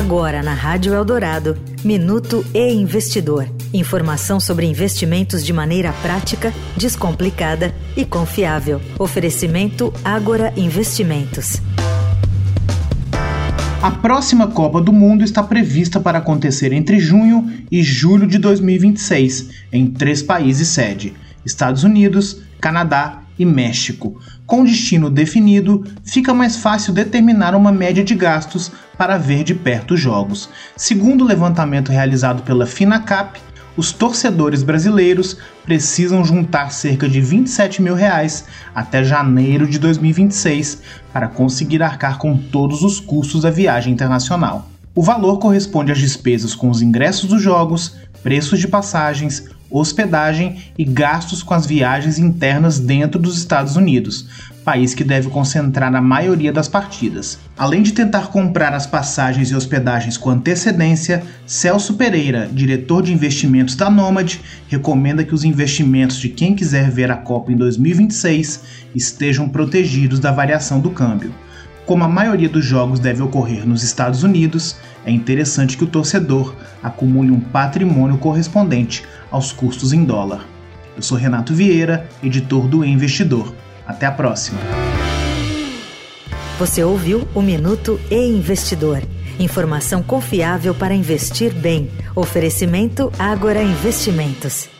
Agora na Rádio Eldorado, Minuto e Investidor. Informação sobre investimentos de maneira prática, descomplicada e confiável. Oferecimento Agora Investimentos. A próxima Copa do Mundo está prevista para acontecer entre junho e julho de 2026, em três países sede: Estados Unidos, Canadá e México. Com destino definido, fica mais fácil determinar uma média de gastos para ver de perto os jogos. Segundo o levantamento realizado pela Finacap, os torcedores brasileiros precisam juntar cerca de 27 mil reais até janeiro de 2026 para conseguir arcar com todos os custos da viagem internacional. O valor corresponde às despesas com os ingressos dos jogos, preços de passagens, hospedagem e gastos com as viagens internas dentro dos Estados Unidos, país que deve concentrar a maioria das partidas. Além de tentar comprar as passagens e hospedagens com antecedência, Celso Pereira, diretor de investimentos da Nomad, recomenda que os investimentos de quem quiser ver a Copa em 2026 estejam protegidos da variação do câmbio. Como a maioria dos jogos deve ocorrer nos Estados Unidos, é interessante que o torcedor acumule um patrimônio correspondente aos custos em dólar. Eu sou Renato Vieira, editor do Investidor. Até a próxima. Você ouviu o Minuto e Investidor. Informação confiável para investir bem. Oferecimento Agora Investimentos.